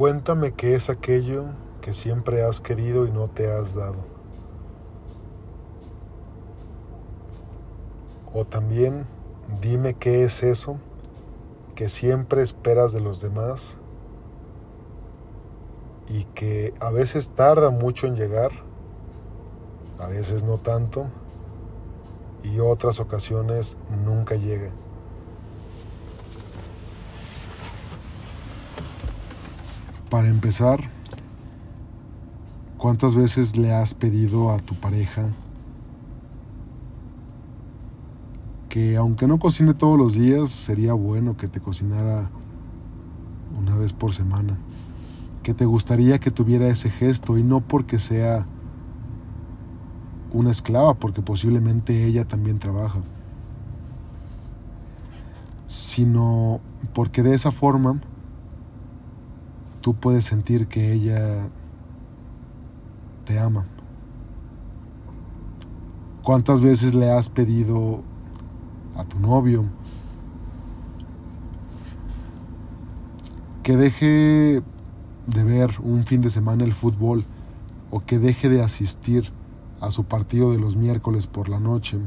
Cuéntame qué es aquello que siempre has querido y no te has dado. O también dime qué es eso que siempre esperas de los demás y que a veces tarda mucho en llegar, a veces no tanto, y otras ocasiones nunca llega. Para empezar, ¿cuántas veces le has pedido a tu pareja que aunque no cocine todos los días, sería bueno que te cocinara una vez por semana? Que te gustaría que tuviera ese gesto y no porque sea una esclava, porque posiblemente ella también trabaja, sino porque de esa forma tú puedes sentir que ella te ama. ¿Cuántas veces le has pedido a tu novio que deje de ver un fin de semana el fútbol o que deje de asistir a su partido de los miércoles por la noche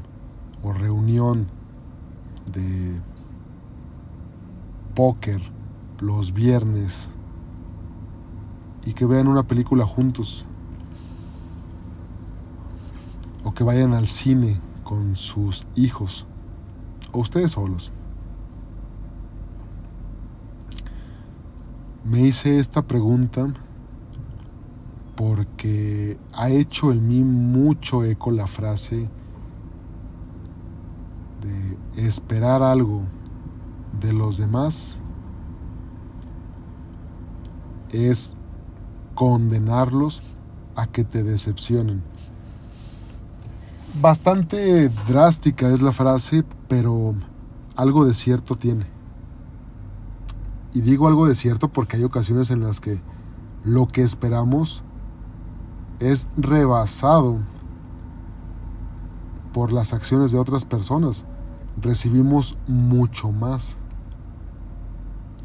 o reunión de póker los viernes y que vean una película juntos o que vayan al cine con sus hijos o ustedes solos. Me hice esta pregunta porque ha hecho en mí mucho eco la frase de esperar algo de los demás es condenarlos a que te decepcionen. Bastante drástica es la frase, pero algo de cierto tiene. Y digo algo de cierto porque hay ocasiones en las que lo que esperamos es rebasado por las acciones de otras personas. Recibimos mucho más.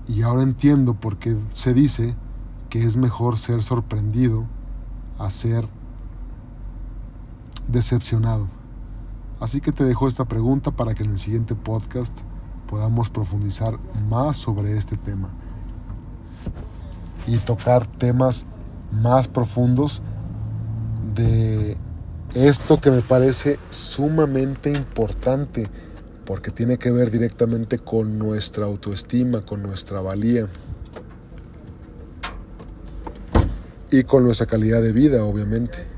Y ahora entiendo por qué se dice que es mejor ser sorprendido a ser decepcionado. Así que te dejo esta pregunta para que en el siguiente podcast podamos profundizar más sobre este tema y tocar temas más profundos de esto que me parece sumamente importante porque tiene que ver directamente con nuestra autoestima, con nuestra valía. Y con nuestra calidad de vida, obviamente.